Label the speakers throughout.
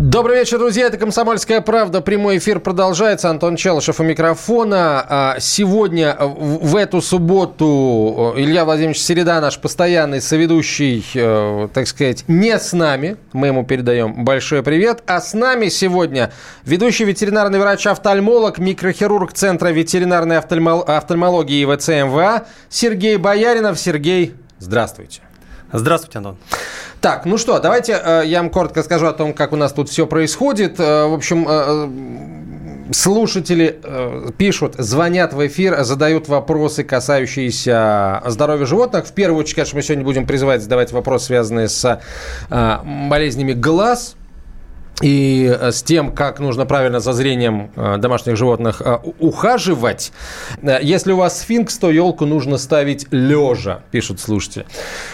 Speaker 1: Добрый вечер, друзья. Это «Комсомольская правда». Прямой эфир продолжается. Антон Челышев у микрофона. А, сегодня, в эту субботу, Илья Владимирович Середа, наш постоянный соведущий, э, так сказать, не с нами. Мы ему передаем большой привет. А с нами сегодня ведущий ветеринарный врач-офтальмолог, микрохирург Центра ветеринарной офтальмологии ВЦМВА Сергей Бояринов. Сергей, здравствуйте.
Speaker 2: Здравствуйте, Антон.
Speaker 1: Так, ну что, давайте э, я вам коротко скажу о том, как у нас тут все происходит. Э, в общем, э, слушатели пишут, звонят в эфир, задают вопросы, касающиеся здоровья животных. В первую очередь, конечно, мы сегодня будем призывать задавать вопросы, связанные с болезнями глаз и э, с тем, как нужно правильно за зрением э, домашних животных э, ухаживать. Если у вас сфинкс, то елку нужно ставить лежа, пишут слушатели.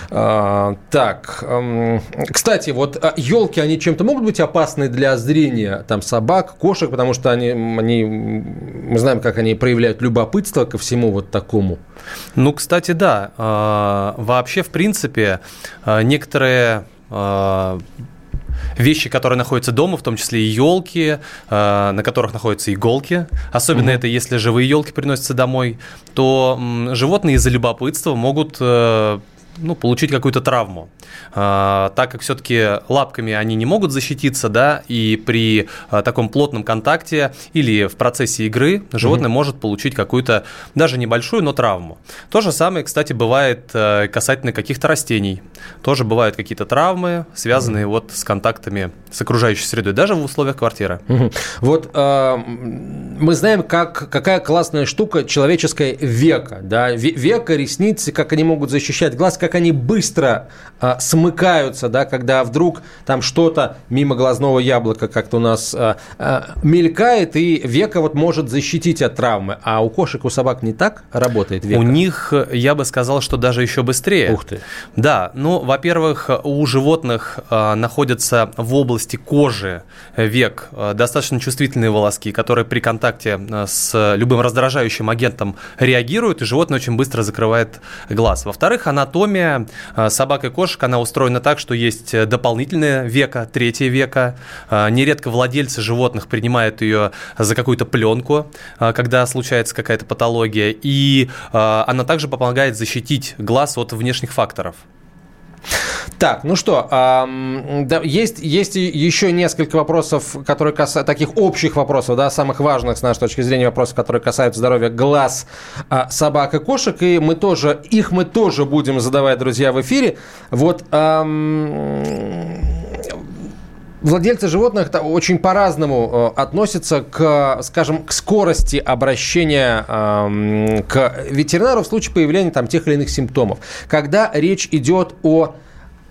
Speaker 1: Так, эм, кстати, вот елки, они чем-то могут быть опасны для зрения там собак, кошек, потому что они, они, мы знаем, как они проявляют любопытство ко всему вот такому.
Speaker 2: Ну, кстати, да. Вообще, в принципе, некоторые вещи, которые находятся дома, в том числе и елки, э, на которых находятся иголки. Особенно угу. это если живые елки приносятся домой, то животные из-за любопытства могут э, ну, получить какую-то травму. А, так как все-таки лапками они не могут защититься, да, и при а, таком плотном контакте или в процессе игры животное mm-hmm. может получить какую-то даже небольшую, но травму. То же самое, кстати, бывает э, касательно каких-то растений. Тоже бывают какие-то травмы, связанные mm-hmm. вот с контактами с окружающей средой, даже в условиях квартиры.
Speaker 1: Mm-hmm. Вот э, мы знаем, как, какая классная штука человеческое века, да, века, ресницы, как они могут защищать глаз, как они быстро а, смыкаются, да, когда вдруг там что-то мимо глазного яблока как-то у нас а, а, мелькает, и века вот может защитить от травмы. А у кошек, у собак не так работает века?
Speaker 2: У них, я бы сказал, что даже еще быстрее.
Speaker 1: Ух ты.
Speaker 2: Да, ну, во-первых, у животных а, находятся в области кожи век а, достаточно чувствительные волоски, которые при контакте а, с любым раздражающим агентом реагируют, и животное очень быстро закрывает глаз. Во-вторых, анатомия а, собак и кошек, она устроена так, что есть дополнительное века, третье века. А, нередко владельцы животных принимают ее за какую-то пленку, а, когда случается какая-то патология, и она также помогает защитить глаз от внешних факторов.
Speaker 1: Так, ну что, э, да, есть, есть еще несколько вопросов, которые касаются таких общих вопросов, да, самых важных с нашей точки зрения вопросов, которые касаются здоровья глаз э, собак и кошек, и мы тоже, их мы тоже будем задавать, друзья, в эфире. Вот э, Владельцы животных очень по-разному относятся к, скажем, к скорости обращения э, к ветеринару в случае появления там тех или иных симптомов. Когда речь идет о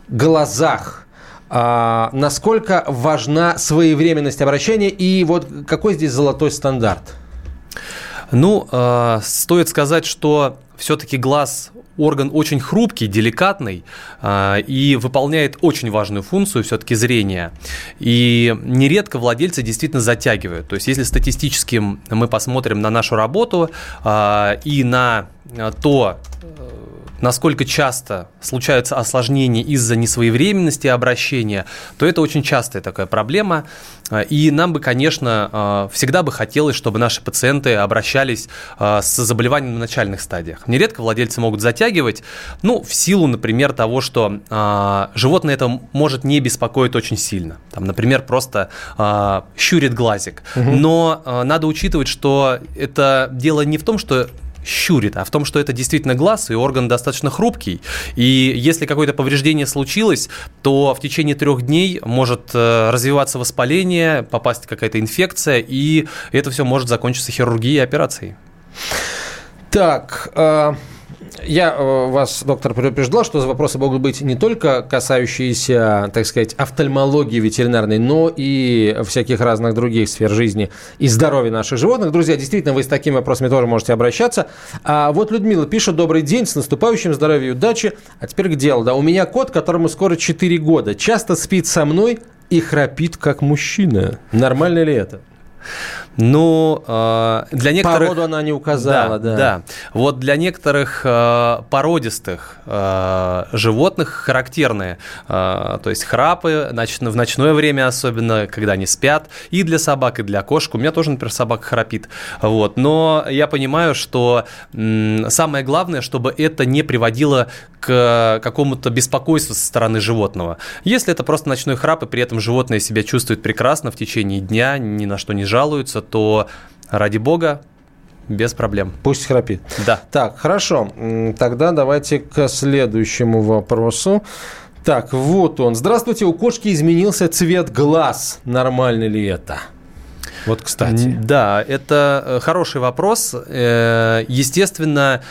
Speaker 1: глазах. А, насколько важна своевременность обращения и вот какой здесь золотой стандарт?
Speaker 2: Ну, э, стоит сказать, что все-таки глаз орган очень хрупкий, деликатный э, и выполняет очень важную функцию все-таки зрения. И нередко владельцы действительно затягивают. То есть, если статистически мы посмотрим на нашу работу э, и на то, насколько часто случаются осложнения из-за несвоевременности обращения, то это очень частая такая проблема. И нам бы, конечно, всегда бы хотелось, чтобы наши пациенты обращались с заболеванием на начальных стадиях. Нередко владельцы могут затягивать, ну, в силу, например, того, что животное это может не беспокоить очень сильно. Там, например, просто щурит глазик. Угу. Но надо учитывать, что это дело не в том, что щурит, а в том, что это действительно глаз, и орган достаточно хрупкий. И если какое-то повреждение случилось, то в течение трех дней может э, развиваться воспаление, попасть какая-то инфекция, и это все может закончиться хирургией и операцией.
Speaker 1: Так, э, Я э, вас, доктор, предупреждал, что вопросы могут быть не только касающиеся, так сказать, офтальмологии ветеринарной, но и всяких разных других сфер жизни и здоровья наших животных. Друзья, действительно, вы с такими вопросами тоже можете обращаться. А вот Людмила пишет, добрый день, с наступающим здоровьем и удачи. А теперь к делу. Да, у меня кот, которому скоро 4 года, часто спит со мной и храпит как мужчина. Нормально ли это?
Speaker 2: Ну, э, для некоторых...
Speaker 1: Породу она не указала, да.
Speaker 2: Да, да. Вот для некоторых э, породистых э, животных характерные, то есть храпы в ночное время особенно, когда они спят, и для собак, и для кошек. У меня тоже, например, собака храпит. Вот. Но я понимаю, что самое главное, чтобы это не приводило к какому-то беспокойству со стороны животного. Если это просто ночной храп, и при этом животное себя чувствует прекрасно в течение дня, ни на что не жалуется, то ради бога без проблем.
Speaker 1: Пусть храпит.
Speaker 2: Да.
Speaker 1: Так, хорошо. Тогда давайте к следующему вопросу. Так, вот он. Здравствуйте, у кошки изменился цвет глаз. Нормально ли это? Вот, кстати.
Speaker 2: Да, это э, хороший вопрос. Э, естественно,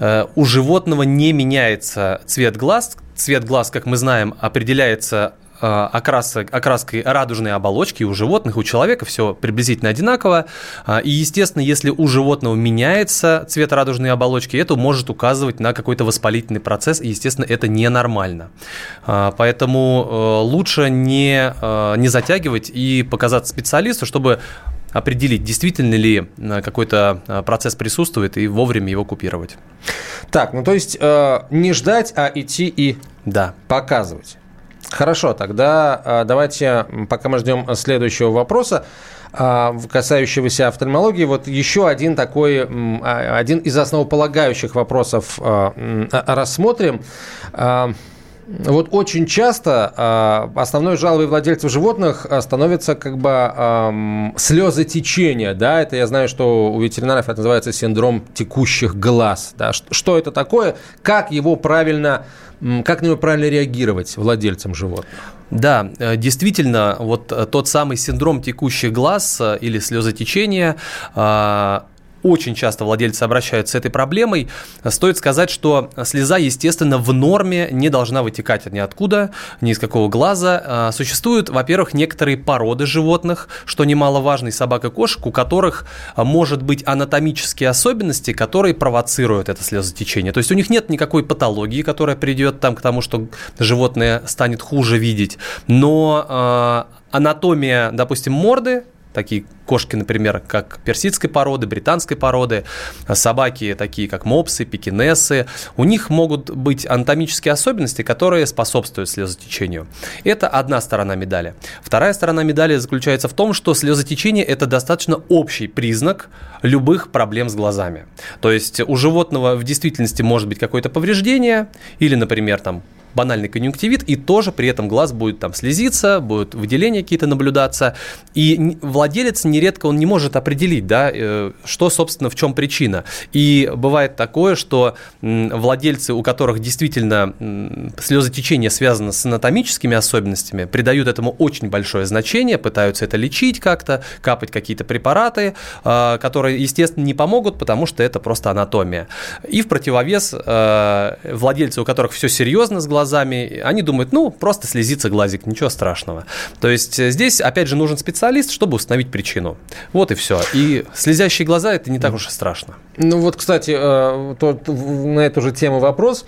Speaker 2: э, у животного не меняется цвет глаз. Цвет глаз, как мы знаем, определяется Э, окрасок, окраской радужной оболочки у животных, у человека все приблизительно одинаково. А, и, естественно, если у животного меняется цвет радужной оболочки, это может указывать на какой-то воспалительный процесс, и, естественно, это ненормально. А, поэтому э, лучше не, э, не затягивать и показаться специалисту, чтобы определить, действительно ли какой-то процесс присутствует и вовремя его купировать.
Speaker 1: Так, ну то есть э, не ждать, а идти и
Speaker 2: да.
Speaker 1: показывать. Хорошо, тогда а, давайте, пока мы ждем следующего вопроса, а, касающегося офтальмологии, вот еще один такой, а, один из основополагающих вопросов рассмотрим. Вот очень часто основной жалобой владельцев животных становится как бы э, слезы течения, да, это я знаю, что у ветеринаров это называется синдром текущих глаз, да, что это такое, как его правильно как на него правильно реагировать владельцам животных?
Speaker 2: Да, э, действительно, вот э, тот самый синдром текущих глаз э, или слезотечения а, очень часто владельцы обращаются с этой проблемой. Стоит сказать, что слеза, естественно, в норме не должна вытекать ниоткуда, ни из какого глаза. А, существуют, во-первых, некоторые породы животных, что немаловажно, и собак и кошек, у которых а, может быть анатомические особенности, которые провоцируют это слезотечение. То есть у них нет никакой патологии, которая придет там к тому, что животное станет хуже видеть, но э, анатомия, допустим, морды такие кошки, например, как персидской породы, британской породы, собаки такие, как мопсы, пекинесы, у них могут быть анатомические особенности, которые способствуют слезотечению. Это одна сторона медали. Вторая сторона медали заключается в том, что слезотечение – это достаточно общий признак любых проблем с глазами. То есть у животного в действительности может быть какое-то повреждение или, например, там банальный конъюнктивит, и тоже при этом глаз будет там слезиться, будут выделения какие-то наблюдаться, и владелец нередко он не может определить, да, э, что, собственно, в чем причина. И бывает такое, что владельцы, у которых действительно слезотечение связано с анатомическими особенностями, придают этому очень большое значение, пытаются это лечить как-то, капать какие-то препараты, э, которые, естественно, не помогут, потому что это просто анатомия. И в противовес э, владельцы, у которых все серьезно с глазами, глазами, они думают, ну, просто слезится глазик, ничего страшного. То есть э, здесь, опять же, нужен специалист, чтобы установить причину. Вот и все. И слезящие глаза – это не так уж и страшно.
Speaker 1: Ну вот, кстати, э, тот, на эту же тему вопрос.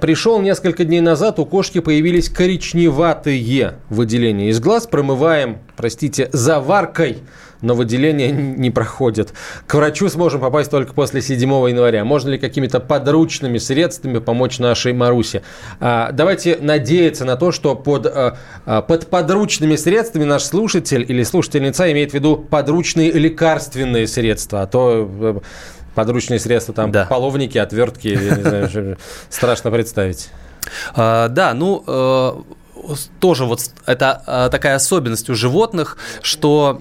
Speaker 1: Пришел несколько дней назад, у кошки появились коричневатые выделения из глаз. Промываем, простите, заваркой но выделения не проходят. К врачу сможем попасть только после 7 января. Можно ли какими-то подручными средствами помочь нашей Марусе? А, давайте надеяться на то, что под, а, а, под подручными средствами наш слушатель или слушательница имеет в виду подручные лекарственные средства, а то э, подручные средства, там, да. половники, отвертки, не знаю, страшно представить.
Speaker 2: А, да, ну, э, тоже вот это такая особенность у животных, что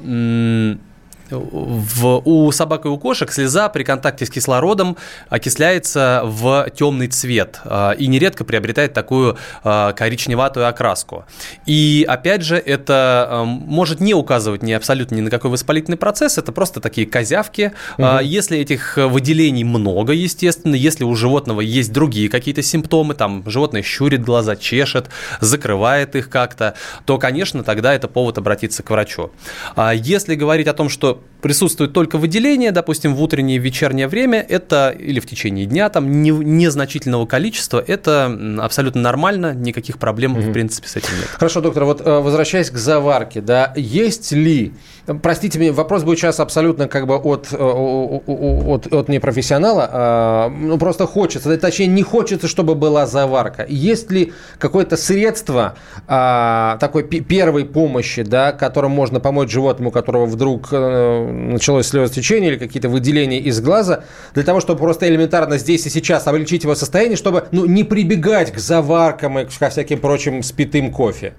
Speaker 2: в, у собак и у кошек слеза при контакте с кислородом окисляется в темный цвет э, и нередко приобретает такую э, коричневатую окраску. И опять же, это э, может не указывать ни абсолютно ни на какой воспалительный процесс, это просто такие козявки. Угу. Если этих выделений много, естественно, если у животного есть другие какие-то симптомы, там животное щурит глаза, чешет, закрывает их как-то, то, конечно, тогда это повод обратиться к врачу. А если говорить о том, что up присутствует только выделение, допустим, в утреннее и вечернее время, это или в течение дня, там не, незначительного количества, это абсолютно нормально, никаких проблем, угу. в принципе, с этим нет.
Speaker 1: Хорошо, доктор, вот э, возвращаясь к заварке, да, есть ли, простите меня, вопрос будет сейчас абсолютно как бы от, э, от, от непрофессионала, а, ну, просто хочется, точнее, не хочется, чтобы была заварка. Есть ли какое-то средство а, такой первой помощи, да, которым можно помочь животному, которого вдруг э, началось слезотечение или какие-то выделения из глаза, для того, чтобы просто элементарно здесь и сейчас облегчить его состояние, чтобы ну, не прибегать к заваркам и ко всяким прочим спитым кофе.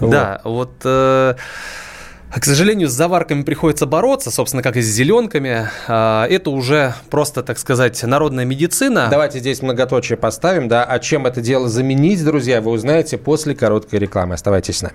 Speaker 2: Да, вот... вот э... К сожалению, с заварками приходится бороться, собственно, как и с зеленками. А, это уже просто, так сказать, народная медицина.
Speaker 1: Давайте здесь многоточие поставим, да. А чем это дело заменить, друзья, вы узнаете после короткой рекламы. Оставайтесь с нами.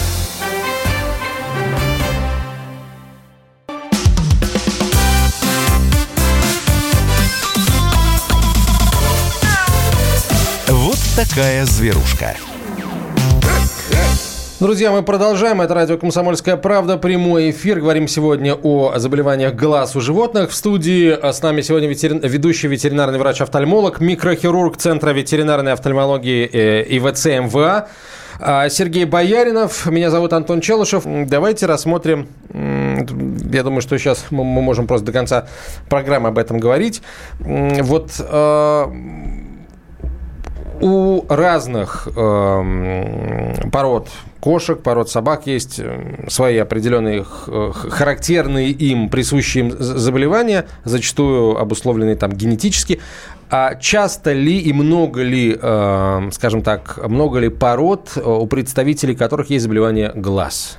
Speaker 3: Такая зверушка.
Speaker 1: Друзья, мы продолжаем. Это радио «Комсомольская правда». Прямой эфир. Говорим сегодня о заболеваниях глаз у животных. В студии с нами сегодня ветерин... ведущий ветеринарный врач-офтальмолог, микрохирург Центра ветеринарной офтальмологии э, ИВЦ МВА а, Сергей Бояринов. Меня зовут Антон Челышев. Давайте рассмотрим... Я думаю, что сейчас мы можем просто до конца программы об этом говорить. Вот а, у разных э, пород кошек, пород собак есть эм, свои определенные характерные им, присущие им заболевания, зачастую обусловленные там генетически. А часто ли и много ли, э, скажем так, много ли пород, э, у представителей которых есть заболевание глаз?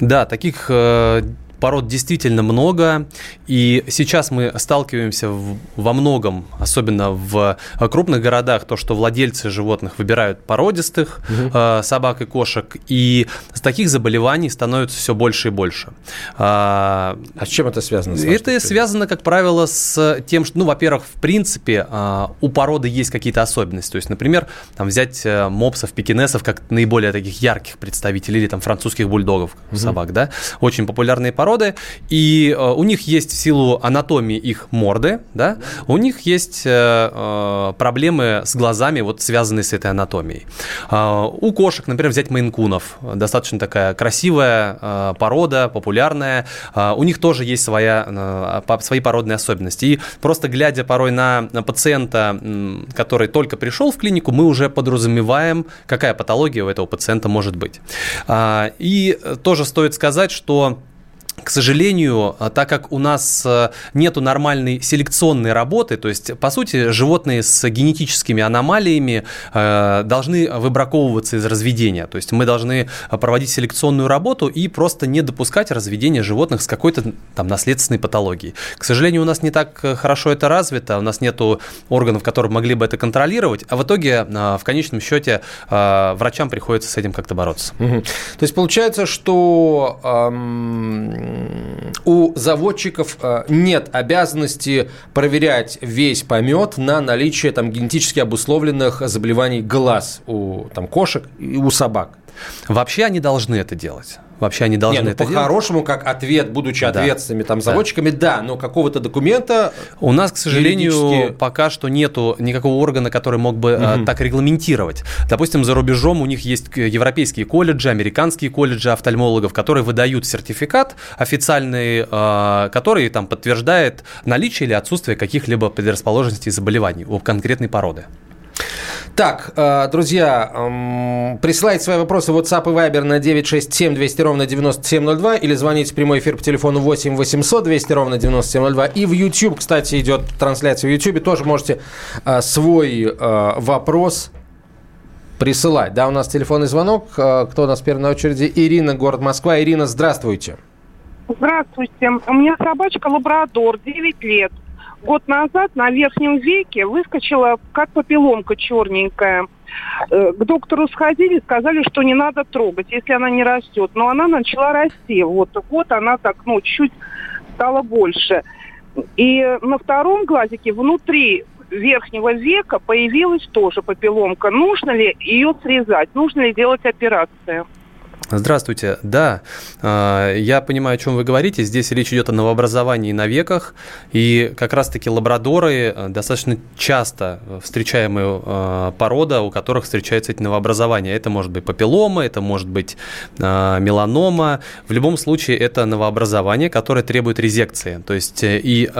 Speaker 2: Да, таких э, пород действительно много, и сейчас мы сталкиваемся в, во многом, особенно в крупных городах, то, что владельцы животных выбирают породистых угу. э, собак и кошек, и с таких заболеваний становится все больше и больше.
Speaker 1: А, а с чем это связано? С
Speaker 2: это связано, как правило, с тем, что, ну, во-первых, в принципе, э, у породы есть какие-то особенности. То есть, например, там взять э, мопсов, пекинесов как наиболее таких ярких представителей, или там французских бульдогов, угу. собак, да, очень популярные породы породы, и э, у них есть в силу анатомии их морды, да, у них есть э, э, проблемы с глазами, вот связанные с этой анатомией. У кошек, например, взять мейнкунов, достаточно такая красивая порода, популярная, у них тоже есть своя, свои породные особенности. И просто глядя порой на пациента, который только пришел в клинику, мы уже подразумеваем, какая патология у этого пациента может быть. И тоже стоит сказать, что к сожалению, а, так как у нас э, нету нормальной селекционной работы, то есть, по сути, животные с генетическими аномалиями э, должны выбраковываться из разведения. То есть мы должны проводить селекционную работу и просто не допускать разведения животных с какой-то там наследственной патологией. К сожалению, у нас не так хорошо это развито, у нас нету органов, которые могли бы это контролировать, а в итоге э, в конечном счете врачам приходится с этим как-то бороться.
Speaker 1: То есть получается, что у заводчиков э, нет обязанности проверять весь помет на наличие там, генетически обусловленных заболеваний глаз у там, кошек и у собак.
Speaker 2: Вообще они должны это делать. Вообще они должны
Speaker 1: Не, ну, по-хорошему, как ответ, будучи
Speaker 2: Да.
Speaker 1: ответственными там заводчиками, да, но какого-то документа
Speaker 2: У нас, к сожалению,
Speaker 1: Юридически-
Speaker 2: пока что нету никакого органа, который мог бы э, так регламентировать. Допустим, за рубежом у них есть к- европейские колледжи, американские колледжи офтальмологов, которые выдают сертификат официальный, э, который там подтверждает наличие или отсутствие каких-либо предрасположенностей заболеваний у конкретной породы.
Speaker 1: Так, э, друзья, эм, присылайте свои вопросы в WhatsApp и Viber на 967 200 ровно 9702 или звоните в прямой эфир по телефону 8 800 200 ровно 9702. И в YouTube, кстати, идет трансляция в YouTube, тоже можете э, свой э, вопрос присылать. Да, у нас телефонный звонок. Кто у нас первый на очереди? Ирина, город Москва. Ирина, здравствуйте.
Speaker 4: Здравствуйте. У меня собачка лабрадор, 9 лет. Год назад на верхнем веке выскочила как попеломка черненькая. Э, К доктору сходили, сказали, что не надо трогать, если она не растет. Но она начала расти. Вот, вот она так, ну, чуть стала больше. И на втором глазике внутри верхнего века появилась тоже попеломка. Нужно ли ее срезать? Нужно ли делать операцию?
Speaker 2: Здравствуйте. Да, э, я понимаю, о чем вы говорите. Здесь речь идет о новообразовании на веках. И как раз-таки лабрадоры э, достаточно часто встречаемая э, порода, у которых встречаются эти новообразования. Это может быть папиллома, это может быть меланома. В любом случае, это новообразование, которое требует резекции. То есть и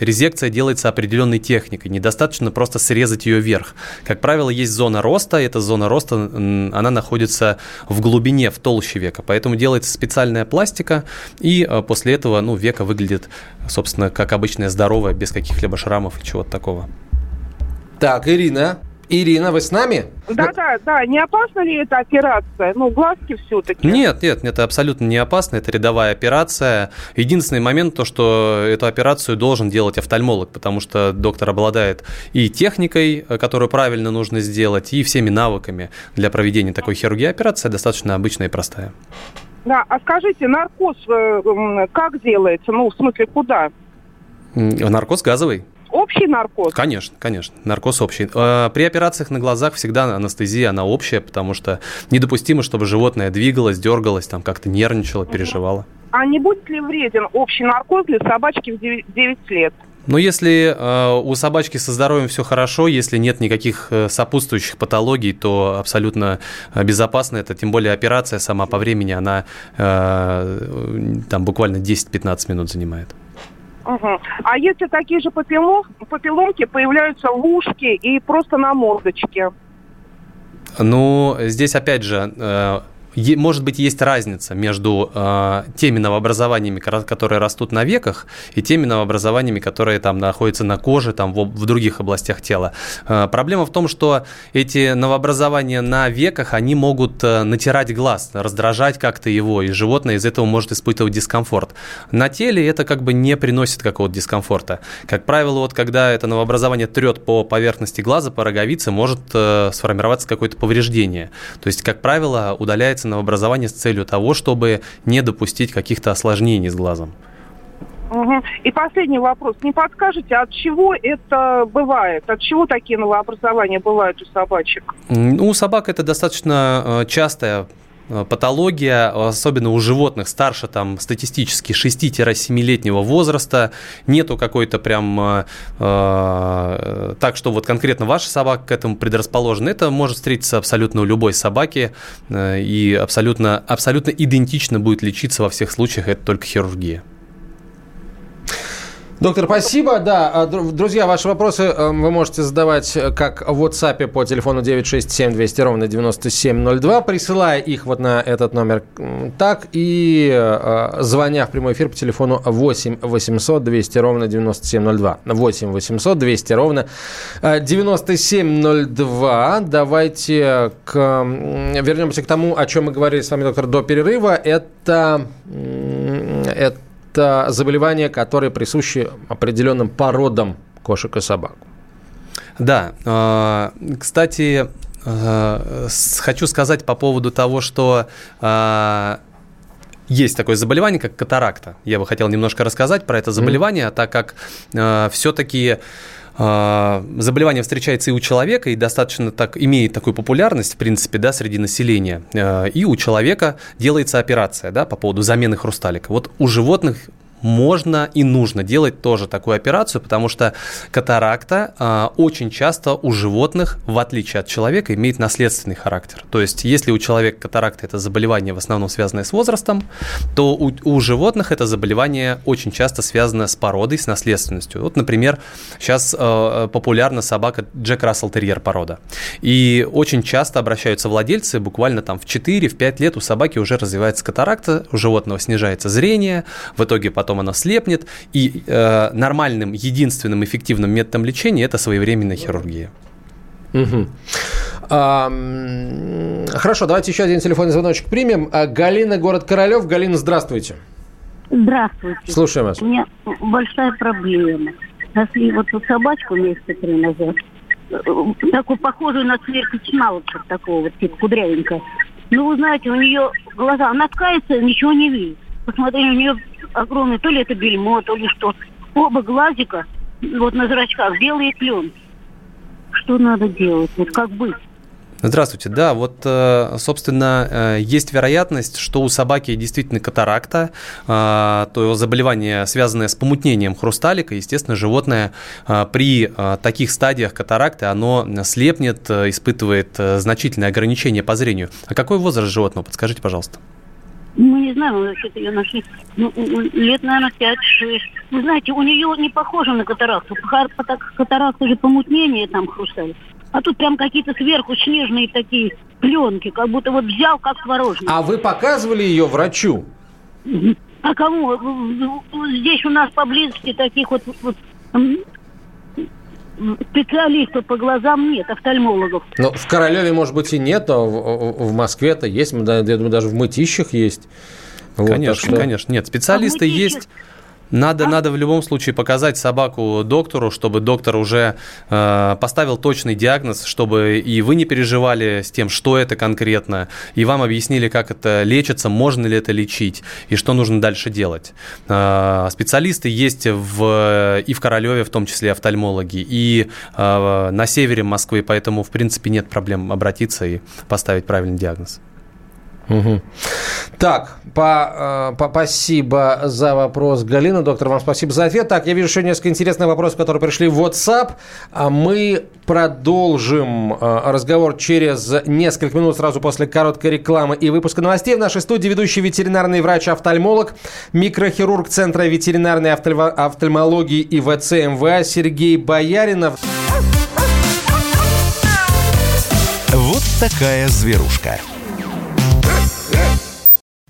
Speaker 2: резекция делается определенной техникой. Недостаточно просто срезать ее вверх. Как правило, есть зона роста. Эта зона роста, она находится в глубине, в толще века. Поэтому делается специальная пластика, и э, после этого ну, века выглядит, собственно, как обычное здоровое, без каких-либо шрамов или чего-то такого.
Speaker 1: Так, Ирина. Ирина, вы с нами?
Speaker 4: Да, да, да. Не опасна ли эта операция? Ну, глазки все-таки.
Speaker 2: Нет, нет, это абсолютно не опасно, это рядовая операция. Единственный момент то, что эту операцию должен делать офтальмолог, потому что доктор обладает и техникой, э, которую правильно нужно сделать, и всеми навыками для проведения такой хирургии. Операция достаточно обычная и простая.
Speaker 4: Да, а скажите, наркоз э, как делается? Ну, в смысле, куда?
Speaker 2: Наркоз газовый?
Speaker 4: Общий наркоз?
Speaker 2: Конечно, конечно, наркоз общий. Э, При операциях на глазах всегда анестезия, она общая, потому что недопустимо, чтобы животное двигалось, дергалось, там как-то нервничало, переживало.
Speaker 4: А не будет ли вреден общий наркоз для собачки в 9, лет?
Speaker 2: Но если э, у собачки со здоровьем все хорошо, если нет никаких э, сопутствующих патологий, то абсолютно э, безопасно это. Тем более операция сама по времени, она э, там буквально 10-15 минут занимает.
Speaker 4: Угу. А если такие же папиллом, папилломки появляются ушке и просто на мордочке?
Speaker 2: Ну, здесь опять же, э, может быть, есть разница между э, теми новообразованиями, которые растут на веках, и теми новообразованиями, которые там находятся на коже, там в, в других областях тела. Э, проблема в том, что эти новообразования на веках, они могут э, натирать глаз, раздражать как-то его, и животное из этого может испытывать дискомфорт. На теле это как бы не приносит какого-то дискомфорта. Как правило, вот когда это новообразование трет по поверхности глаза, по роговице, может э, сформироваться какое-то повреждение. То есть, как правило, удаляется новообразование с целью того, чтобы не допустить каких-то осложнений с глазом.
Speaker 4: Угу. И последний вопрос. Не подскажете, от чего это бывает? От чего такие новообразования бывают у собачек?
Speaker 2: Ну, у собак это достаточно э, частая патология, особенно у животных старше там статистически 6-7-летнего возраста, нету какой-то прям э, э, так, что вот конкретно ваша собака к этому предрасположена. Это может встретиться абсолютно у любой собаки э, и абсолютно, абсолютно идентично будет лечиться во всех случаях, это только хирургия.
Speaker 1: Доктор, спасибо. Да, дру- друзья, ваши вопросы э, вы можете задавать э, как в WhatsApp по телефону 967 200 ровно 9702, присылая их вот на этот номер так, и э, звоня в прямой эфир по телефону 8 800 200 ровно 9702. 8 800 200 ровно э, 9702. Давайте к, вернемся к тому, о чем мы говорили с вами, доктор, до перерыва. Это, это это заболевания, которые присущи определенным породам кошек и собак.
Speaker 2: Да, э, кстати, э, хочу сказать по поводу того, что э, есть такое заболевание, как катаракта. Я бы хотел немножко рассказать про это заболевание, так как все-таки э, заболевание встречается и у человека, и достаточно так имеет такую популярность, в принципе, да, среди населения. Э, и у человека делается операция, да, по поводу замены хрусталика. Вот у животных можно и нужно делать тоже такую операцию, потому что катаракта э, очень часто у животных, в отличие от человека, имеет наследственный характер. То есть, если у человека катаракта это заболевание в основном связанное с возрастом, то у, у животных это заболевание очень часто связано с породой, с наследственностью. Вот, например, сейчас э, популярна собака Джек Рассел Терьер порода. И очень часто обращаются владельцы, буквально там в 4-5 лет у собаки уже развивается катаракта, у животного снижается зрение, в итоге потом потом она слепнет. И э, нормальным, единственным эффективным методом лечения это своевременная хирургия.
Speaker 1: Угу. А, хорошо, давайте еще один телефонный звоночек примем. А, Галина, город Королев. Галина, здравствуйте.
Speaker 5: Здравствуйте.
Speaker 1: Слушаем вас.
Speaker 5: У меня большая проблема. Нашли вот эту собачку месяца три назад. Такую похожую на цверку чмалочек такого вот, типа кудрявенькая. Ну, вы знаете, у нее глаза, она ткается, ничего не видит. Посмотрели, у нее огромный, то ли это бельмо, то ли что. Оба глазика, вот на зрачках, белые пленки. Что надо делать? Вот как быть?
Speaker 2: Здравствуйте. Да, вот, э, собственно, э, есть вероятность, что у собаки действительно катаракта, э, то заболевание, связанное с помутнением хрусталика. Естественно, животное при таких стадиях катаракты, оно слепнет, испытывает значительное ограничение по зрению. А какой возраст животного? Подскажите, пожалуйста.
Speaker 5: Ну, не знаю, мы вообще-то ее нашли ну, лет, наверное, 5-6. Вы знаете, у нее не похоже на катаракту. Катаракта же помутнение там хрусталь. А тут прям какие-то сверху снежные такие пленки, как будто вот взял, как творожник.
Speaker 1: А вы показывали ее врачу?
Speaker 5: А кому? Здесь у нас поблизости таких вот, вот специалистов по глазам нет, офтальмологов.
Speaker 1: Ну, в Королеве, может быть, и нет, а в, в Москве-то есть, я думаю, даже в Мытищах есть.
Speaker 2: Вот, конечно, что... конечно. Нет, специалисты а есть. Надо, а? надо в любом случае показать собаку доктору, чтобы доктор уже э, поставил точный диагноз, чтобы и вы не переживали с тем, что это конкретно, и вам объяснили, как это лечится, можно ли это лечить, и что нужно дальше делать. Э, специалисты есть в, и в Королеве, в том числе офтальмологи, и э, на севере Москвы, поэтому, в принципе, нет проблем обратиться и поставить правильный диагноз.
Speaker 1: Угу. Так, по, э, по, спасибо за вопрос, Галина. Доктор, вам спасибо за ответ. Так, я вижу еще несколько интересных вопросов, которые пришли в WhatsApp. А мы продолжим э, разговор через несколько минут сразу после короткой рекламы и выпуска новостей. В нашей студии ведущий ветеринарный врач-офтальмолог, микрохирург Центра ветеринарной офтальмологии и ВЦ МВА Сергей Бояринов.
Speaker 3: Вот такая зверушка.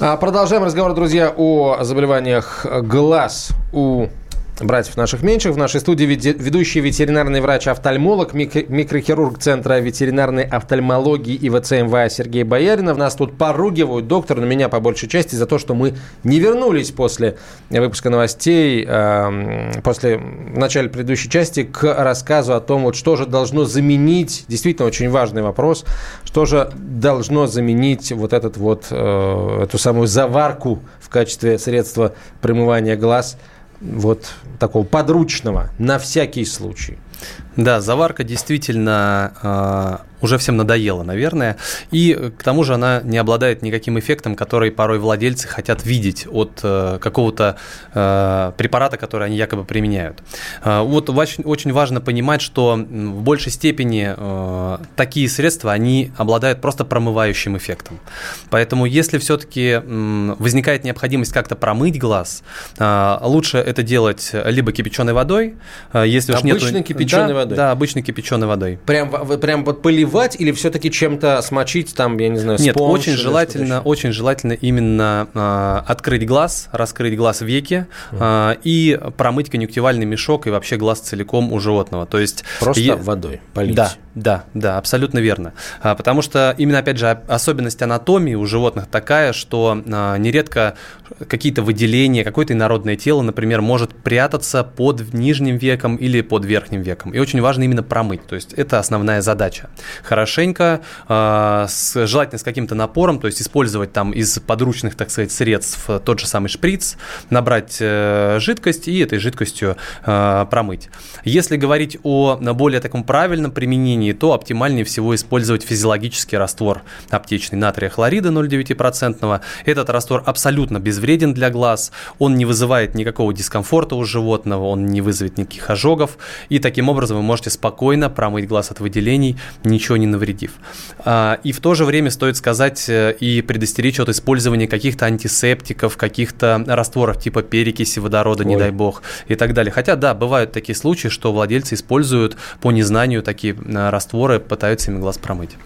Speaker 1: А, продолжаем разговор, друзья, о заболеваниях глаз у братьев наших меньших. В нашей студии ведущий ветеринарный врач-офтальмолог, микрохирург Центра ветеринарной офтальмологии и ВЦМВА Сергей Бояринов. Нас тут поругивают, доктор, на меня по большей части, за то, что мы не вернулись после выпуска новостей, э, после в начале предыдущей части, к рассказу о том, вот что же должно заменить, действительно очень важный вопрос, что же должно заменить вот этот вот, э, эту самую заварку в качестве средства промывания глаз – вот такого подручного на всякий случай?
Speaker 2: Да, заварка действительно э, уже всем надоела, наверное. И к тому же она не обладает никаким эффектом, который порой владельцы хотят видеть от э, какого-то э, препарата, который они якобы применяют. Э, вот очень, очень важно понимать, что в большей степени э, такие средства, они обладают просто промывающим эффектом. Поэтому если все-таки э, возникает необходимость как-то промыть глаз, э, лучше это делать либо кипяченой водой, э, если уж
Speaker 1: Обычной
Speaker 2: нету...
Speaker 1: кипяченой
Speaker 2: да,
Speaker 1: водой?
Speaker 2: Да, обычной кипяченой водой.
Speaker 1: Прям, прям вот поливать или все-таки чем-то смочить, там, я не знаю,
Speaker 2: Нет,
Speaker 1: спонж
Speaker 2: очень желательно, очень желательно именно а, открыть глаз, раскрыть глаз веки а, и промыть конъюнктивальный мешок и вообще глаз целиком у животного. То есть
Speaker 1: Просто
Speaker 2: е-
Speaker 1: водой полить.
Speaker 2: Да, да, да, абсолютно верно. А, Потому что именно, опять же, особенность анатомии у животных такая, что а, нередко какие-то выделения, какое-то инородное тело, например, может прятаться под нижним веком или под верхним веком. И очень важно именно промыть. То есть это основная задача. Хорошенько, а, желательно с каким-то напором, то есть использовать там из подручных, так сказать, средств тот же самый шприц, набрать э, жидкость и этой жидкостью промыть. Если говорить о более таком правильном применении, то оптимальнее всего использовать физиологический раствор аптечный натрия хлорида 0,9%. Этот раствор абсолютно безвреден для глаз, он не вызывает никакого дискомфорта у животного, он не вызовет никаких ожогов, и таким образом вы можете спокойно промыть глаз от выделений, ничего не навредив. А, И в то же время стоит сказать э, и предостеречь от использования каких-то антисептиков, каких-то растворов типа перекиси водорода, не
Speaker 1: Ой.
Speaker 2: дай бог, и так далее. Хотя, да, бывают такие случаи, что владельцы используют по незнанию такие э, растворы, пытаются ими глаз промыть.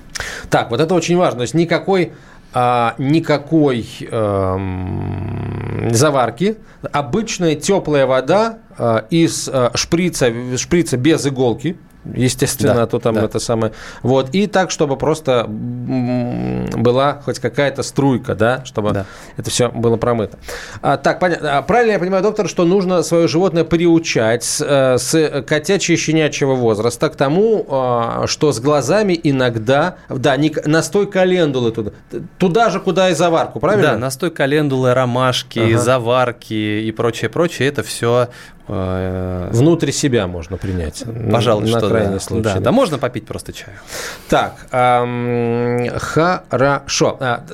Speaker 1: Так, вот это очень важно. То есть никакой а, никакой эм, заварки, обычная теплая вода а, из а, шприца, шприца без иголки, естественно,
Speaker 2: Да,
Speaker 1: а то там
Speaker 2: да.
Speaker 1: это самое. Вот, и так, чтобы просто была хоть какая-то струйка, да, чтобы
Speaker 2: Да.
Speaker 1: это все было промыто. А, так, понятно. А, правильно я понимаю, доктор, что нужно свое животное приучать с, э, с котячьего щенячьего возраста к тому, а, что с глазами иногда, да, не, настой календулы туда, туда же, куда и заварку, правильно?
Speaker 2: Да, настой календулы, ромашки,
Speaker 1: Ага.
Speaker 2: заварки и прочее, прочее, это все
Speaker 1: Внутрь себя можно принять.
Speaker 2: Пожалуй,
Speaker 1: на
Speaker 2: что
Speaker 1: крайний
Speaker 2: да.
Speaker 1: случай.
Speaker 2: Да,
Speaker 1: да.
Speaker 2: да, можно попить просто чаю.
Speaker 1: Так, ам, хорошо. А,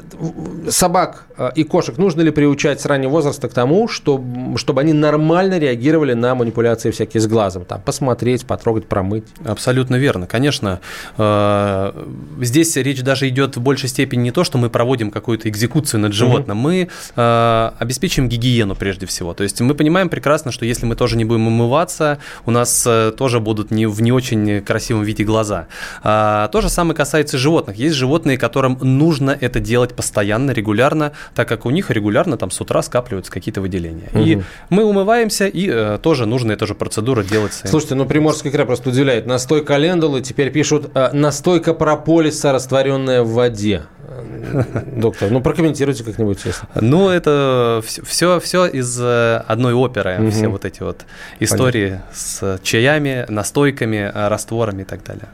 Speaker 1: Собак а, и кошек нужно ли приучать с раннего возраста к тому, чтобы, чтобы они нормально реагировали на манипуляции всякие с глазом? Там, посмотреть, потрогать, промыть.
Speaker 2: Абсолютно верно. Конечно, э, здесь речь даже идет в большей степени не то, что мы проводим какую-то экзекуцию над животным, мы э, обеспечим гигиену прежде всего. То есть мы понимаем прекрасно, что если мы тоже не будем умываться, у нас э, тоже будут не, в не очень красивом виде глаза. А, то же самое касается животных. Есть животные, которым нужно это делать постоянно, регулярно, так как у них регулярно там с утра скапливаются какие-то выделения. И
Speaker 1: Мгм.
Speaker 2: мы умываемся, и э, тоже нужно эту же процедуру делать. с-
Speaker 1: Слушайте, ну Приморский край просто удивляет. Настой календулы теперь пишут э, настойка прополиса, растворенная в воде. Э, Доктор, ну прокомментируйте как-нибудь, честно.
Speaker 2: Ну, это все, все из э, одной оперы,
Speaker 1: Мгм.
Speaker 2: все вот эти вот истории с чаями, настойками, э, растворами и так далее.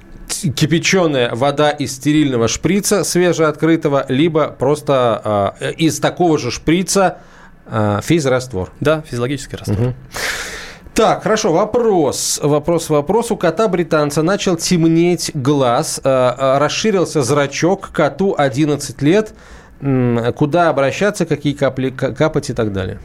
Speaker 1: кипяченая вода из стерильного шприца свежеоткрытого, либо просто э, из такого же шприца э, физраствор.
Speaker 2: Да, физиологический раствор.
Speaker 1: Так, хорошо, вопрос. Вопрос, вопрос. У кота-британца начал темнеть глаз, э, э, расширился зрачок, коту 11 лет. Куда обращаться, какие капли капать и так далее?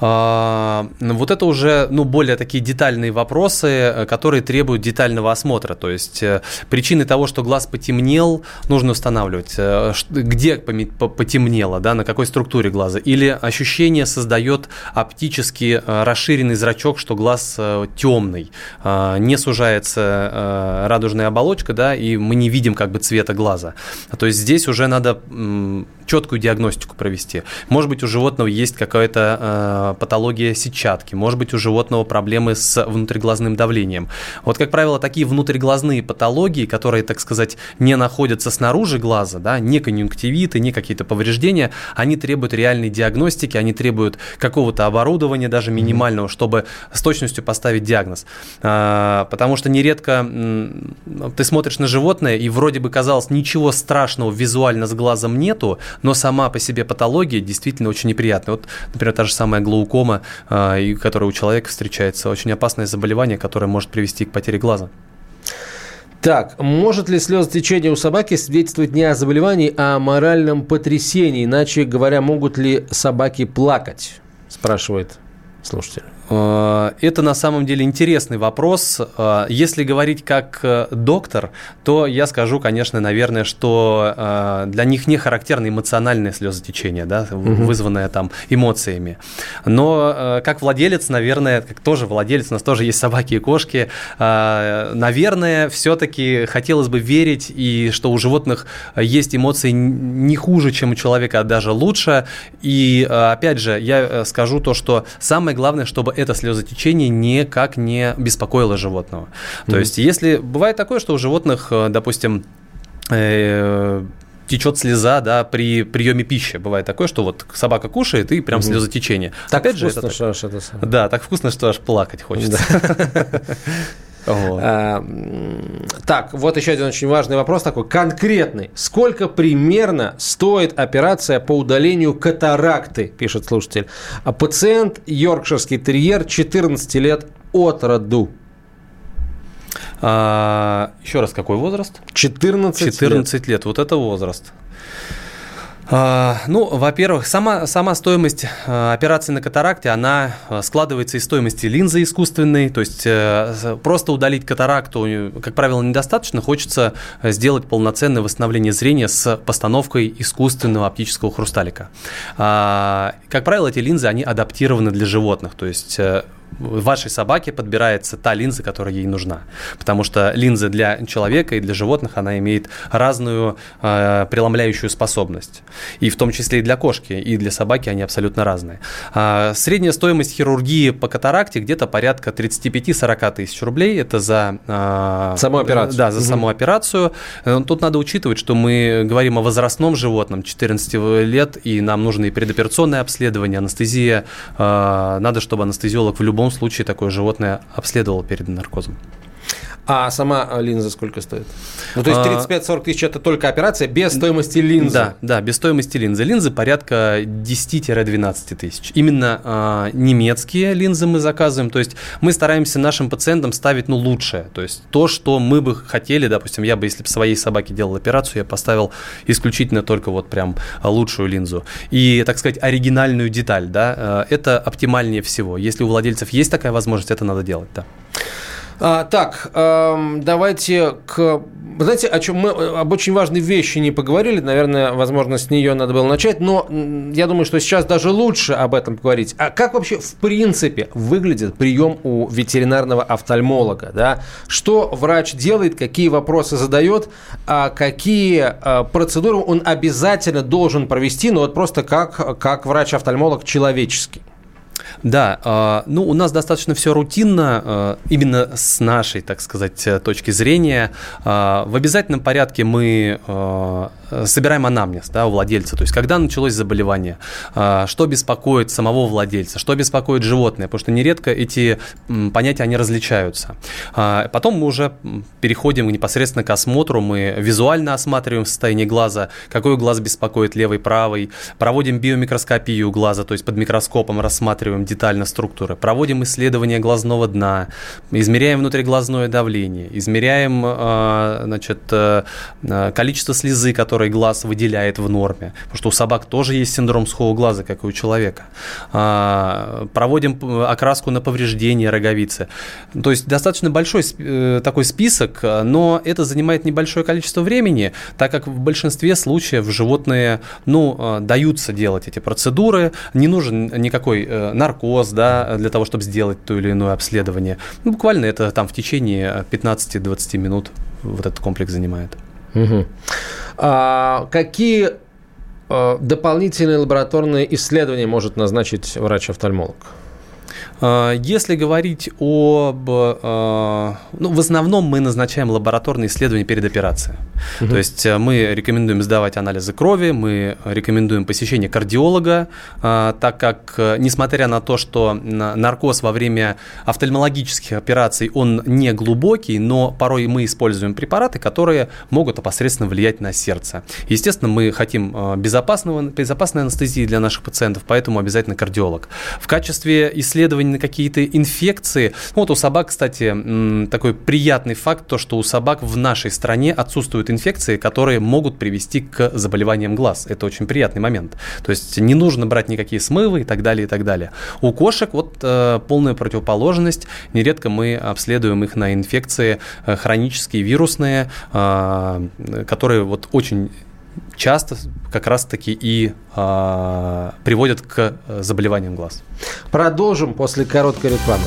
Speaker 2: А, вот это уже ну, более такие детальные вопросы, э, которые требуют детального осмотра. То есть э, причины того, что глаз потемнел, нужно устанавливать. Э, Где потемнело, да, на какой структуре глаза. Или ощущение создает оптически расширенный зрачок, что глаз темный. А, Не сужается радужная оболочка, да, и мы не видим как бы цвета глаза. То есть здесь уже надо четкую диагностику провести. Может быть, у животного есть какая-то патология сетчатки, может быть, у животного проблемы с внутриглазным давлением. Вот, как правило, такие внутриглазные патологии, которые, так сказать, не находятся снаружи глаза, да, не конъюнктивиты, не какие-то повреждения, они требуют реальной диагностики, они требуют какого-то оборудования, даже минимального, чтобы с точностью поставить диагноз. А, Потому что нередко ты смотришь на животное, и вроде бы казалось, ничего страшного визуально с глазом нету, но сама по себе патология действительно очень неприятная. Вот, например, та же самая глаукома, а, которая у человека встречается, очень опасное заболевание, которое может привести к потере глаза.
Speaker 1: Так, может ли слезотечение у собаки свидетельствовать не о заболевании, а о моральном потрясении? Иначе говоря, могут ли собаки плакать? Спрашивает слушатель.
Speaker 2: Э, это на самом деле интересный вопрос. Э, если говорить как э, доктор, то я скажу, конечно, наверное, что для них не характерно эмоциональное слезотечение, да, угу. вызванное там эмоциями. Но как владелец, наверное, как тоже владелец, у нас тоже есть собаки и кошки, наверное, все-таки хотелось бы верить, и что у животных есть эмоции не хуже, чем у человека, а даже лучше. И опять же, я скажу то, что самое главное, чтобы это слезотечение никак не беспокоило животного. Mm-hmm. То есть, если бывает такое, что у животных, э, допустим, э, течет слеза, да, при приеме пищи. Бывает такое, что вот собака кушает и прям угу. слезотечение.
Speaker 1: Так Опять вкусно, же, это что аж это
Speaker 2: Да, так вкусно, что аж плакать хочется.
Speaker 1: Вот. А, так, вот еще один очень важный вопрос такой, конкретный. Сколько примерно стоит операция по удалению катаракты, пишет слушатель. А пациент, йоркширский терьер, 14 лет от роду.
Speaker 2: А, еще раз, какой возраст?
Speaker 1: 14,
Speaker 2: 14 лет. лет. Вот это возраст. А, ну, во-первых, сама, сама стоимость а, операции на катаракте, она а, складывается из стоимости линзы искусственной, то есть э, просто удалить катаракту, как правило, недостаточно, хочется сделать полноценное восстановление зрения с постановкой искусственного оптического хрусталика. Как правило, эти линзы, они адаптированы для животных, то есть э, вашей собаке подбирается та линза, которая ей нужна. Потому что линза для человека и для животных, она имеет разную э, преломляющую способность. И в том числе и для кошки, и для собаки они абсолютно разные. А средняя стоимость хирургии по катаракте где-то порядка 35-40 тысяч рублей. Это за...
Speaker 1: Э, саму операцию.
Speaker 2: Да, за угу. саму операцию. Э, тут надо учитывать, что мы говорим о возрастном животном, 14 лет, и нам нужно и предоперационное обследование, анестезия. Э, надо, чтобы анестезиолог в любом любом случае такое животное обследовал перед наркозом.
Speaker 1: А сама линза сколько стоит? Ну, то есть 35-40 тысяч это только операция без стоимости линзы?
Speaker 2: Да, да, без стоимости линзы. Линзы порядка 10-12 тысяч. Именно а, немецкие линзы мы заказываем. То есть мы стараемся нашим пациентам ставить ну, лучшее. То есть то, что мы бы хотели, допустим, я бы, если бы своей собаке делал операцию, я поставил исключительно только вот прям лучшую линзу. И, так сказать, оригинальную деталь, да, а, это оптимальнее всего. Если у владельцев есть такая возможность, это надо делать, да.
Speaker 1: А, так, эм, давайте к... Знаете, о чем мы об очень важной вещи не поговорили, наверное, возможно, с нее надо было начать, но я думаю, что сейчас даже лучше об этом поговорить. А как вообще, в принципе, выглядит прием у ветеринарного офтальмолога? Да? Что врач делает, какие вопросы задает, а какие а, процедуры он обязательно должен провести, ну вот просто как, как врач-офтальмолог человеческий?
Speaker 2: Да, а, ну у нас достаточно все рутинно, а, именно с нашей, так сказать, э, точки зрения. А, в обязательном порядке мы собираем анамнез да, у владельца, то есть когда началось заболевание, что беспокоит самого владельца, что беспокоит животное, потому что нередко эти понятия, они различаются. Потом мы уже переходим непосредственно к осмотру, мы визуально осматриваем состояние глаза, какой глаз беспокоит, левый, правый, проводим биомикроскопию глаза, то есть под микроскопом рассматриваем детально структуры, проводим исследование глазного дна, измеряем внутриглазное давление, измеряем а, значит, э, э, количество слезы, которое глаз выделяет в норме, потому что у собак тоже есть синдром сухого глаза, как и у человека. А, проводим окраску на повреждение роговицы. То есть достаточно большой э, такой список, но это занимает небольшое количество времени, так как в большинстве случаев животные ну, даются делать эти процедуры, не нужен никакой наркоз, наркоз, да, для того, чтобы сделать то или иное обследование. Ну, буквально это там в течение 15-20 минут вот этот комплекс занимает.
Speaker 1: Угу. А, какие а, дополнительные лабораторные исследования может назначить врач-офтальмолог?
Speaker 2: А, если говорить об... А, ну, в основном мы назначаем лабораторные исследования перед операцией. Угу. То есть э, мы рекомендуем сдавать анализы крови, мы рекомендуем посещение кардиолога, так как, э, несмотря на то, что наркоз во время офтальмологических операций, он не глубокий, но порой мы используем препараты, которые могут опосредственно влиять на сердце. Естественно, мы хотим безопасного, безопасной анестезии для наших пациентов, поэтому обязательно кардиолог. В качестве исследования заболевания, на какие-то инфекции. Вот у собак, кстати, такой приятный факт, то, что у собак в нашей стране отсутствуют инфекции, которые могут привести к заболеваниям глаз. Это очень приятный момент. То есть не нужно брать никакие смывы и так далее, и так далее. У кошек вот э, полная противоположность. Нередко мы обследуем их на инфекции э, хронические, вирусные, э, которые вот очень часто как раз-таки и э, приводят к заболеваниям глаз.
Speaker 1: Продолжим после короткой рекламы.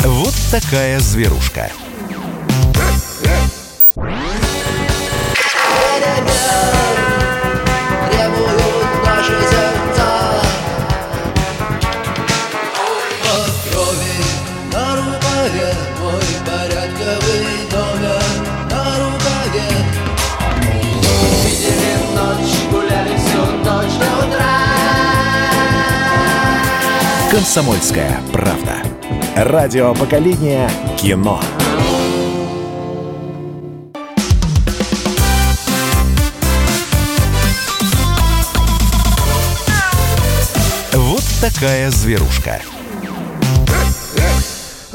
Speaker 3: Вот такая зверушка. «Комсомольская правда». Радио поколения кино. Вот такая зверушка.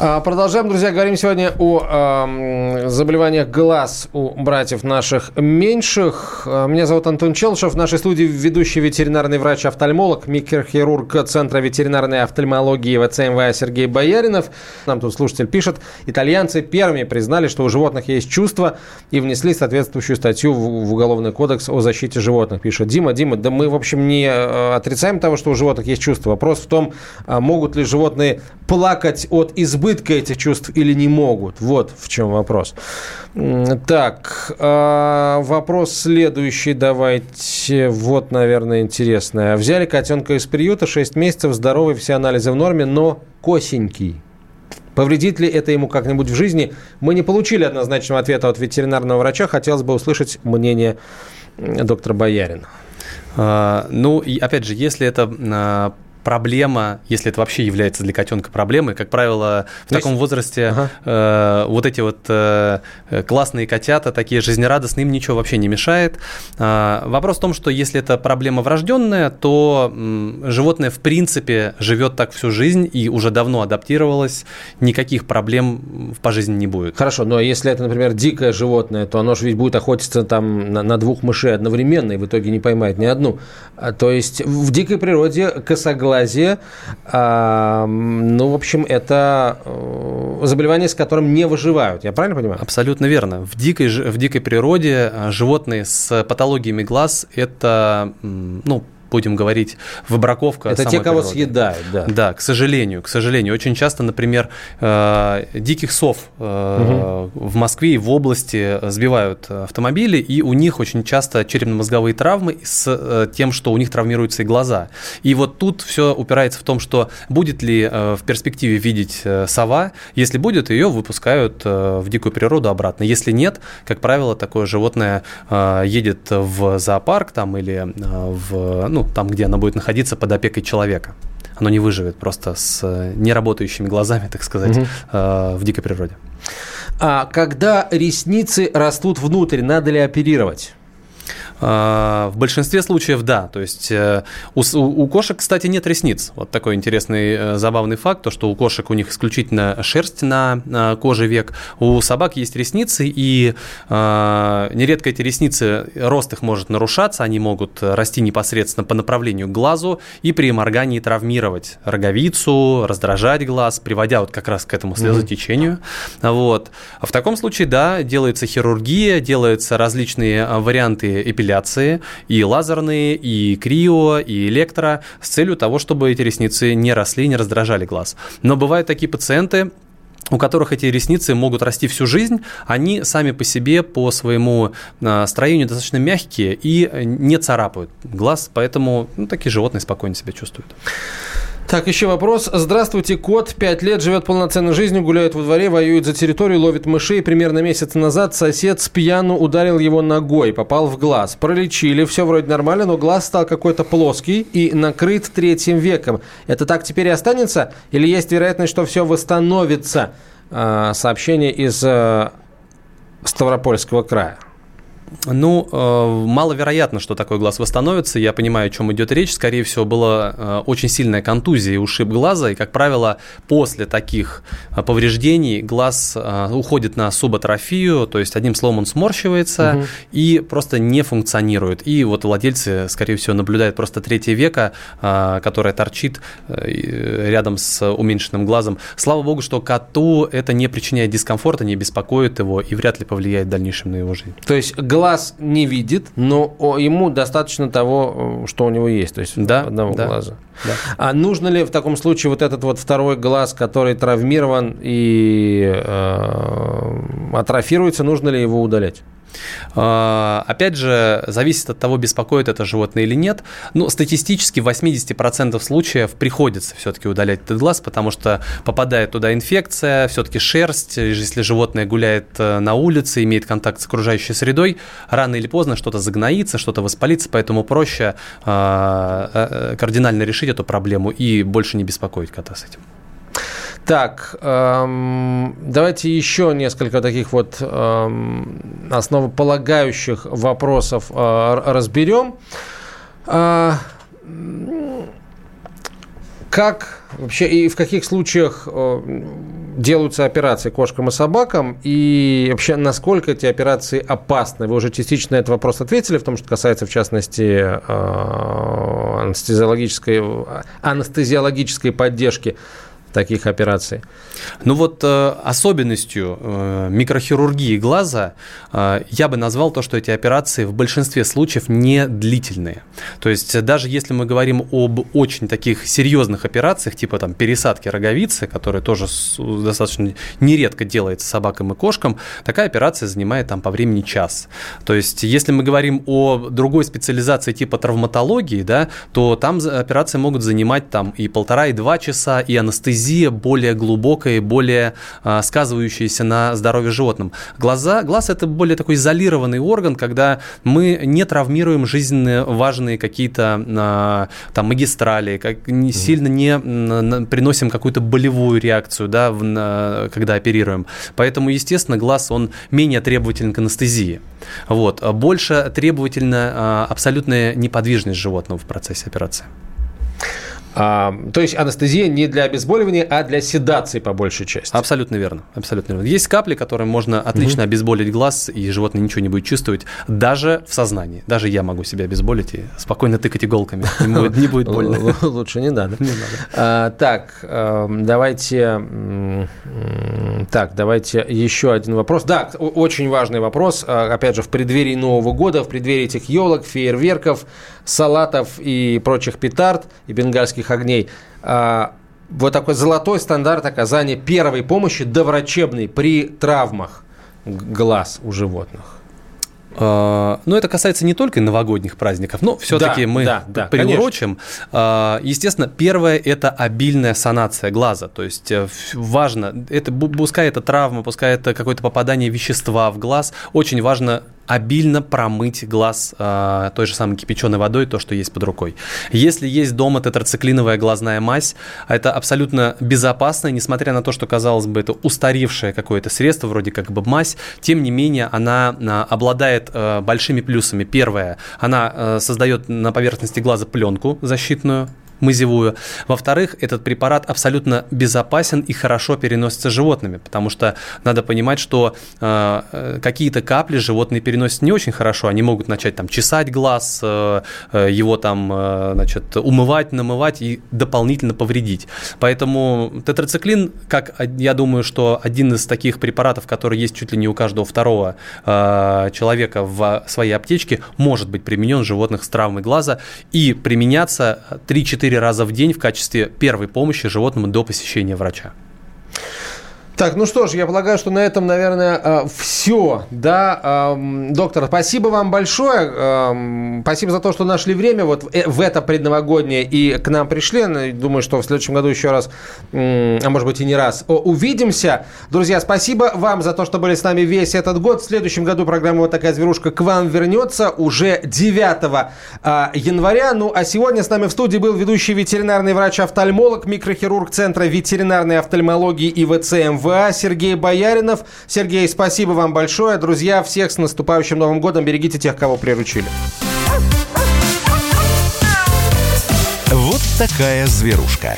Speaker 1: А, продолжаем, друзья. Говорим сегодня о э, заболеваниях глаз у братьев наших меньших. А, меня зовут Антон Челшев. В нашей студии ведущий ветеринарный врач-офтальмолог, микрохирург Центра ветеринарной офтальмологии ВЦМВА Сергей Бояринов. Нам тут слушатель пишет. Итальянцы первыми признали, что у животных есть чувства и внесли соответствующую статью в, в Уголовный кодекс о защите животных. Пишет Дима. Дима, да мы, в общем, не отрицаем того, что у животных есть чувства. Вопрос в том, могут ли животные плакать от избытка избытка этих чувств или не могут? Вот в чем вопрос. Так, а, вопрос следующий давайте. Вот, наверное, интересное. Взяли котенка из приюта, 6 месяцев, здоровый, все анализы в норме, но косенький. Повредит ли это ему как-нибудь в жизни? Мы не получили однозначного ответа от ветеринарного врача. Хотелось бы услышать мнение доктора Боярина.
Speaker 2: А, ну, и опять же, если это а, проблема, если это вообще является для котенка проблемой, как правило, в Есть? таком возрасте ага. э, вот эти вот э, классные котята, такие жизнерадостные, им ничего вообще не мешает. Э, вопрос в том, что если это проблема врожденная, то э, животное в принципе живет так всю жизнь и уже давно адаптировалось, никаких проблем по жизни не будет.
Speaker 1: Хорошо, но если это, например, дикое животное, то оно же ведь будет охотиться там на, на двух мышей одновременно и в итоге не поймает ни одну. А, то есть в дикой природе косоглазие одноглазие, а, ну, в общем, это э, заболевание, с которым не выживают. Я правильно понимаю?
Speaker 2: Абсолютно верно. В дикой, в дикой природе э, животные с патологиями глаз – это, ну, будем говорить, выбраковка.
Speaker 1: Это те, кого природы. съедают, да.
Speaker 2: Да, к сожалению, к сожалению. Очень часто, например, э, диких сов угу. в Москве и в области сбивают автомобили, и у них очень часто черепно-мозговые травмы с э, тем, что у них травмируются и глаза. И вот тут все упирается в том, что будет ли в перспективе видеть сова. Если будет, ее выпускают в дикую природу обратно. Если нет, как правило, такое животное едет в зоопарк там или в, ну, ну, там, где она будет находиться под опекой человека. Оно не выживет просто с э, неработающими глазами, так сказать, угу. в дикой природе.
Speaker 1: А когда ресницы растут внутрь, надо ли оперировать?
Speaker 2: А, в большинстве случаев да. То есть э, у, у кошек, кстати, нет ресниц. Вот такой интересный, э, забавный факт, то, что у кошек у них исключительно шерсть на коже век. У собак есть ресницы, и э, нередко эти ресницы, рост их может нарушаться, они могут расти непосредственно по направлению к глазу и при моргании травмировать роговицу, раздражать глаз, приводя вот как раз к этому слезотечению. Mm-hmm. Вот. А в таком случае, да, делается хирургия, делаются различные варианты эпилепсии, эпиляции, и лазерные, и крио, и электро, с целью того, чтобы эти ресницы не росли, не раздражали глаз. Но бывают такие пациенты, у которых эти ресницы могут расти всю жизнь, они сами по себе, по своему а, строению достаточно мягкие и не царапают глаз, поэтому ну, такие животные спокойно себя чувствуют.
Speaker 1: Так, еще вопрос. Здравствуйте, кот, 5 лет, живет полноценной жизнью, гуляет во дворе, воюет за территорию, ловит мышей. Примерно месяц назад сосед с пьяну ударил его ногой, попал в глаз. Пролечили, все вроде нормально, но глаз стал какой-то плоский и накрыт третьим веком. Это так теперь и останется? Или есть вероятность, что все восстановится? А, сообщение из а, Ставропольского края.
Speaker 2: Ну, э, маловероятно, что такой глаз восстановится. Я понимаю, о чем идет речь. Скорее всего, была э, очень сильная контузия и ушиб глаза. И, как правило, после таких э, повреждений глаз э, уходит на субатрофию, то есть, одним словом, он сморщивается угу. и просто не функционирует. И вот владельцы, скорее всего, наблюдают просто третье века, э, которое торчит э, рядом с уменьшенным глазом. Слава богу, что коту это не причиняет дискомфорта, не беспокоит его и вряд ли повлияет в дальнейшем на его жизнь.
Speaker 1: То есть глаз не видит, но ему достаточно того, что у него есть, то есть да, одного да, глаза. Да. А нужно ли в таком случае вот этот вот второй глаз, который травмирован и э, атрофируется, нужно ли его удалять?
Speaker 2: А, опять же, зависит от того, беспокоит это животное или нет. Но статистически в 80% случаев приходится все-таки удалять этот глаз, потому что попадает туда инфекция, все-таки шерсть, если животное гуляет э, на улице, имеет контакт с окружающей средой, рано или поздно что-то загноится, что-то воспалится, поэтому проще а, э, кардинально решить эту проблему и больше не беспокоить кота с этим.
Speaker 1: Так, эм, давайте еще несколько таких вот эм, основополагающих вопросов э, разберем. Э, как вообще и в каких случаях э, делаются операции кошкам и собакам, и вообще насколько эти операции опасны? Вы уже частично на этот вопрос ответили, в том, что касается, в частности, э, анестезиологической, анестезиологической поддержки таких операций?
Speaker 2: Ну вот э, особенностью э, микрохирургии глаза э, я бы назвал то, что эти операции в большинстве случаев не длительные. То есть даже если мы говорим об очень таких серьезных операциях, типа там пересадки роговицы, которая тоже достаточно нередко делается собакам и кошкам, такая операция занимает там по времени час. То есть если мы говорим о другой специализации типа травматологии, да, то там операции могут занимать там и полтора, и два часа, и анестезия анестезия более глубокая и более а, сказывающаяся на здоровье животным. Глаза, глаз – это более такой изолированный орган, когда мы не травмируем жизненно важные какие-то а, там магистрали, как, не, сильно не на, приносим какую-то болевую реакцию, да, в, на, когда оперируем. Поэтому, естественно, глаз, он менее требователен к анестезии. Вот. Больше требовательна а, абсолютная неподвижность животного в процессе операции.
Speaker 1: А, то есть анестезия не для обезболивания, а для седации по большей части.
Speaker 2: Абсолютно верно. Абсолютно верно. Есть капли, которыми можно отлично угу. обезболить глаз, и животное ничего не будет чувствовать, даже в сознании. Даже я могу себя обезболить и спокойно тыкать иголками. Не будет, больно.
Speaker 1: Лучше не надо. А, так, эм, давайте, так, давайте еще один вопрос. Да, очень важный вопрос. А, опять же, в преддверии Нового года, в преддверии этих елок, фейерверков, салатов и прочих петард и бенгальских огней. А, вот такой золотой стандарт оказания первой помощи доврачебной при травмах глаз у животных.
Speaker 2: А, но это касается не только новогодних праздников, но все-таки да, мы да, да, приурочим. Конечно. А, естественно, первое – это обильная санация глаза. То есть э, важно, это, пускай это травма, пускай это какое-то попадание вещества в глаз, очень важно обильно промыть глаз э, той же самой кипяченой водой, то, что есть под рукой. Если есть дома тетрациклиновая глазная мазь, это абсолютно безопасно, несмотря на то, что, казалось бы, это устаревшее какое-то средство, вроде как бы мазь, тем не менее она э, обладает э, большими плюсами. Первое, она э, создает на поверхности глаза пленку защитную, мазевую. Во-вторых, этот препарат абсолютно безопасен и хорошо переносится животными, потому что надо понимать, что э, э, какие-то капли животные переносят не очень хорошо, они могут начать там чесать глаз, э, э его там, э, значит, умывать, намывать и дополнительно повредить. Поэтому тетрациклин, как я думаю, что один из таких препаратов, который есть чуть ли не у каждого второго э, человека в своей аптечке, может быть применен в животных с травмой глаза и применяться 3-4 4 раза в день в качестве первой помощи животному до посещения врача.
Speaker 1: Так, ну что ж, я полагаю, что на этом, наверное, э, все. Да, доктор, спасибо вам большое. Спасибо за то, что нашли время вот э, в это предновогоднее и к нам пришли. Ну, думаю, что в следующем году еще раз, а может быть и не раз, увидимся. Друзья, спасибо вам за то, что были с нами весь этот год. В следующем году программа «Вот такая зверушка» к вам вернется уже 9 а, января. Ну, а сегодня с нами в студии был ведущий ветеринарный врач-офтальмолог, микрохирург Центра ветеринарной офтальмологии и РВА Сергей Бояринов. Сергей, спасибо вам большое. Друзья, всех с наступающим Новым годом. Берегите тех, кого приручили.
Speaker 3: Вот такая зверушка.